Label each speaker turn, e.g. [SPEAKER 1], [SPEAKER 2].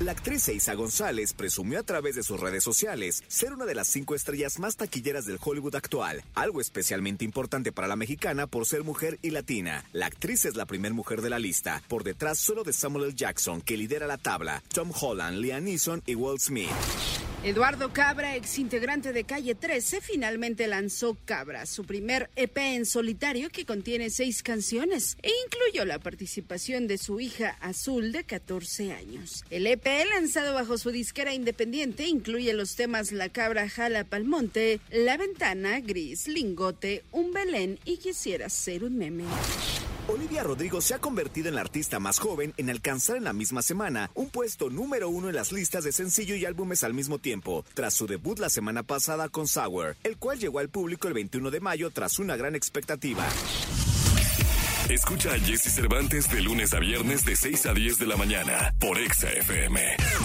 [SPEAKER 1] La actriz Eiza González presumió a través de sus redes sociales ser una de las cinco estrellas más taquilleras del Hollywood actual, algo especialmente importante para la mexicana por ser mujer y latina. La actriz es la primera mujer de la lista, por detrás solo de Samuel L. Jackson, que lidera la tabla, Tom Holland, Liam Neeson y Will Smith.
[SPEAKER 2] Eduardo Cabra, ex integrante de Calle 13, finalmente lanzó Cabra, su primer EP en solitario que contiene seis canciones e incluyó la participación de su hija Azul de 14 años. El EP lanzado bajo su disquera independiente incluye los temas La Cabra Jala Palmonte, La Ventana, Gris, Lingote, Un Belén y Quisiera ser un meme.
[SPEAKER 1] Olivia Rodrigo se ha convertido en la artista más joven en alcanzar en la misma semana un puesto número uno en las listas de sencillo y álbumes al mismo tiempo, tras su debut la semana pasada con Sour, el cual llegó al público el 21 de mayo tras una gran expectativa.
[SPEAKER 3] Escucha a Jesse Cervantes de lunes a viernes de 6 a 10 de la mañana por Exa FM.